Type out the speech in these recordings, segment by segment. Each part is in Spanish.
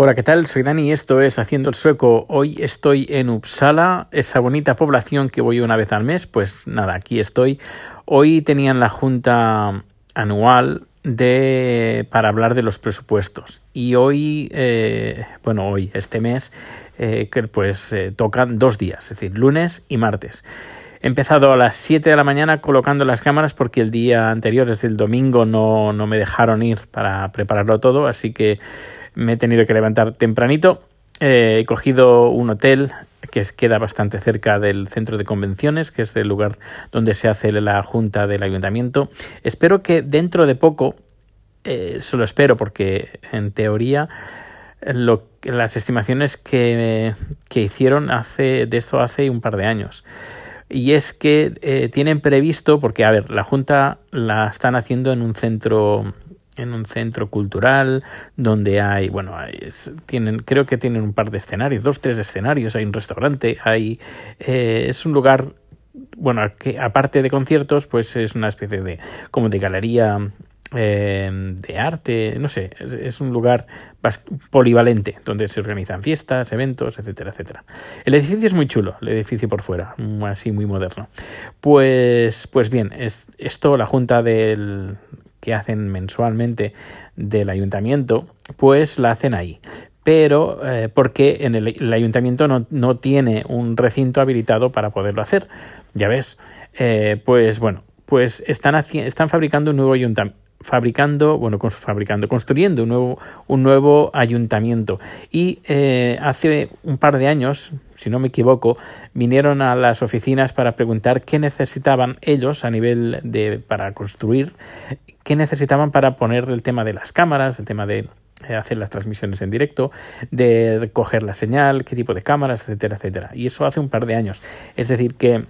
Hola, ¿qué tal? Soy Dani y esto es Haciendo el Sueco. Hoy estoy en Uppsala, esa bonita población que voy una vez al mes. Pues nada, aquí estoy. Hoy tenían la junta anual de para hablar de los presupuestos y hoy eh, bueno hoy este mes eh, pues eh, tocan dos días es decir lunes y martes He empezado a las 7 de la mañana colocando las cámaras porque el día anterior, desde el domingo, no, no me dejaron ir para prepararlo todo, así que me he tenido que levantar tempranito. Eh, he cogido un hotel que queda bastante cerca del centro de convenciones, que es el lugar donde se hace la junta del ayuntamiento. Espero que dentro de poco, eh, solo espero porque en teoría lo, las estimaciones que, que hicieron hace de esto hace un par de años y es que eh, tienen previsto, porque a ver, la Junta la están haciendo en un centro en un centro cultural donde hay, bueno, tienen, creo que tienen un par de escenarios, dos, tres escenarios, hay un restaurante, hay, eh, es un lugar, bueno, que aparte de conciertos, pues es una especie de, como de galería eh, de arte, no sé, es, un lugar polivalente donde se organizan fiestas, eventos, etcétera, etcétera. El edificio es muy chulo, el edificio por fuera, así muy moderno. Pues, pues bien, es, esto la junta del que hacen mensualmente del ayuntamiento, pues la hacen ahí pero eh, porque en el, ayuntamiento no, no, tiene un recinto habilitado para poderlo hacer. Ya ves, eh, pues bueno, pues están, están fabricando un nuevo fabricando, bueno, fabricando, construyendo un nuevo, un nuevo ayuntamiento. Y eh, hace un par de años, si no me equivoco, vinieron a las oficinas para preguntar qué necesitaban ellos a nivel de para construir, qué necesitaban para poner el tema de las cámaras, el tema de eh, hacer las transmisiones en directo, de recoger la señal, qué tipo de cámaras, etcétera, etcétera. Y eso hace un par de años. Es decir, que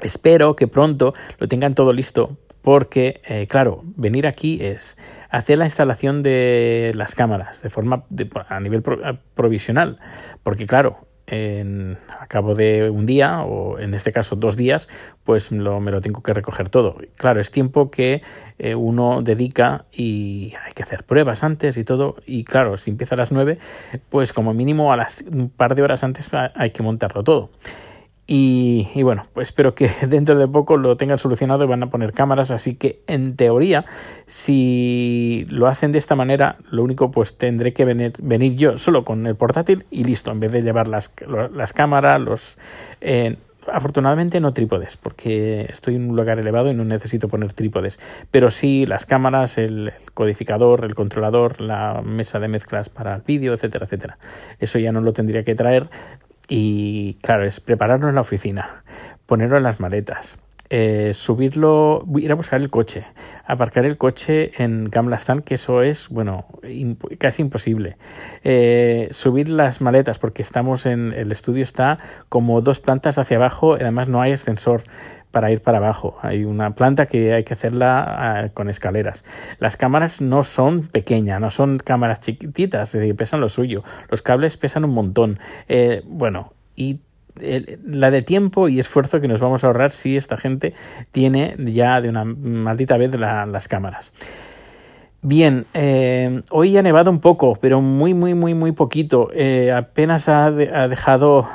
espero que pronto lo tengan todo listo porque, eh, claro, venir aquí es hacer la instalación de las cámaras de forma a nivel provisional, porque claro, en, a cabo de un día o en este caso dos días, pues lo, me lo tengo que recoger todo. Claro, es tiempo que eh, uno dedica y hay que hacer pruebas antes y todo. Y claro, si empieza a las nueve, pues como mínimo a las un par de horas antes hay que montarlo todo. Y, bueno, pues espero que dentro de poco lo tengan solucionado y van a poner cámaras. Así que en teoría, si lo hacen de esta manera, lo único pues tendré que venir, venir yo solo con el portátil y listo, en vez de llevar las, las cámaras, los... Eh, afortunadamente no trípodes, porque estoy en un lugar elevado y no necesito poner trípodes, pero sí las cámaras, el, codificador, el controlador, la mesa de mezclas para el vídeo, etcétera, etcétera. Eso ya no lo tendría que traer, y claro, es prepararlo en la oficina, ponerlo en las maletas, eh, subirlo, ir a buscar el coche, aparcar el coche en Gamlastan, que eso es, bueno, casi imposible. Eh, subir las maletas, porque estamos en, el estudio está como dos plantas hacia abajo, además no hay ascensor para ir para abajo. Hay una planta que hay que hacerla ah, con escaleras. Las cámaras no son pequeñas, no son cámaras chiquititas, pesan lo suyo. Los cables pesan un montón. Eh, bueno, y la de tiempo y esfuerzo que nos vamos a ahorrar si esta gente tiene ya de una maldita vez las cámaras. Bien, eh, hoy ha nevado un poco, pero muy, muy, muy, muy poquito. Eh, apenas ha, ha dejado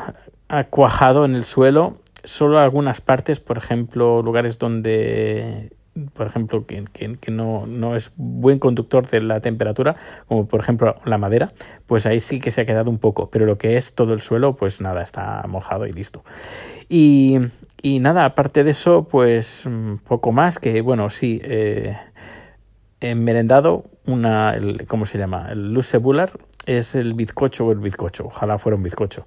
ha cuajado en el suelo solo algunas partes, por ejemplo, lugares donde por ejemplo, que, que, no, no, es buen conductor de la temperatura, como por ejemplo la madera, pues ahí sí que se ha quedado un poco, pero lo que es todo el suelo, pues nada, está mojado y listo. Y, y nada, aparte de eso, pues mm, poco más que, bueno, sí, eh, merendado una, el, ¿cómo se llama? El Lucebular es el bizcocho o el bizcocho, ojalá fuera un bizcocho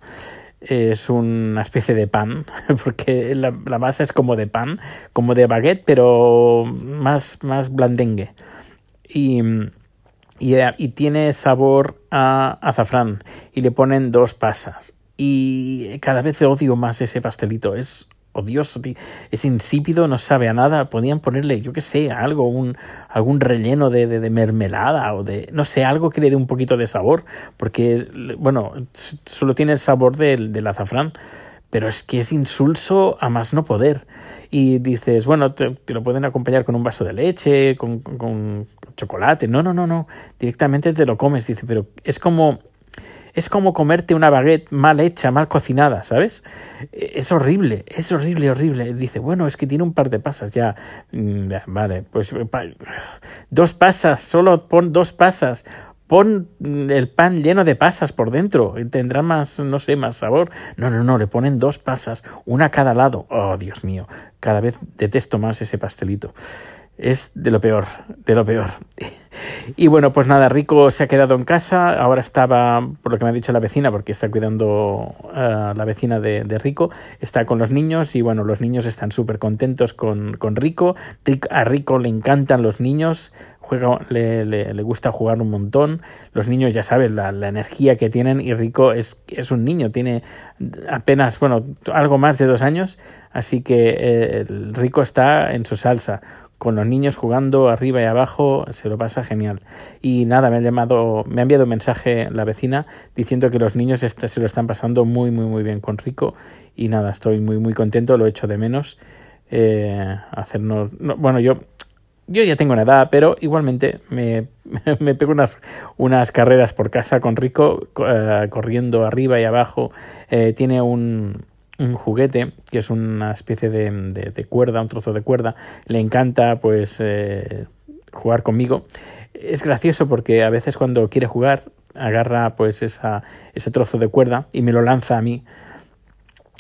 es una especie de pan, porque la, masa es como de pan, como de baguette, pero más, más blandengue. Y, y, y, tiene sabor a azafrán. Y le ponen dos pasas. Y cada vez odio más ese pastelito. Es odioso, es insípido, no sabe a nada. Podían ponerle, yo qué sé, algo, un, algún relleno de, de, mermelada o de, no sé, algo que le dé un poquito de sabor, porque, bueno, solo tiene el sabor del, del azafrán, pero es que es insulso a más no poder. Y dices, bueno, te, lo pueden acompañar con un vaso de leche, con, con chocolate. No, no, no, no, directamente te lo comes, dice, pero es como es como comerte una baguette mal hecha, mal cocinada, ¿sabes? E, es horrible, es horrible, horrible. Dice, bueno, es que tiene un par de pasas ya. Mm, vale, pues dos pasas, solo pon dos pasas pon el pan lleno de pasas por dentro, tendrá más, no sé, más sabor. No, no, no, le ponen dos pasas, una a cada lado. Oh, Dios mío, cada vez detesto más ese pastelito. Es de lo peor, de lo peor. Y bueno, pues nada, Rico se ha quedado en casa, ahora estaba, por lo que me ha dicho la vecina, porque está cuidando a la vecina de, Rico, está con los niños y bueno, los niños están súper contentos con, con Rico. A Rico le encantan los niños, le, le, gusta jugar un montón. Los niños ya saben la, energía que tienen y Rico es, es un niño, tiene apenas, bueno, algo más de dos años, así que eh, Rico está en su salsa con los niños jugando arriba y abajo, se lo pasa genial. Y nada, me ha llamado, me ha enviado un mensaje la vecina diciendo que los niños se lo están pasando muy, muy, muy bien con Rico. Y nada, estoy muy, muy contento, lo echo de menos. Eh, hacernos, bueno, yo yo ya tengo una edad, pero igualmente me, me pego unas, unas carreras por casa con Rico, eh, corriendo arriba y abajo. Eh, tiene un, un juguete que es una especie de, cuerda, un trozo de cuerda. Le encanta pues eh, jugar conmigo. Es gracioso porque a veces cuando quiere jugar agarra pues esa, ese trozo de cuerda y me lo lanza a mí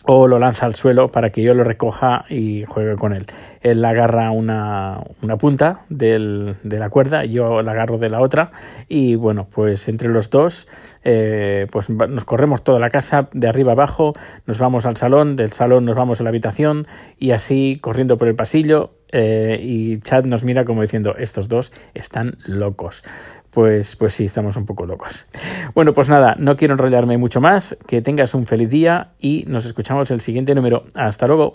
o lo lanza al suelo para que yo lo recoja y juegue con él. Él agarra una, una punta del, de la cuerda, yo la agarro de la otra y bueno, pues entre los dos eh, pues nos corremos toda la casa de arriba abajo, nos vamos al salón, del salón nos vamos a la habitación y así corriendo por el pasillo eh, y Chad nos mira como diciendo estos dos están locos pues, pues sí, estamos un poco locos. Bueno, pues nada, no quiero enrollarme mucho más, que tengas un feliz día y nos escuchamos el siguiente número. Hasta luego.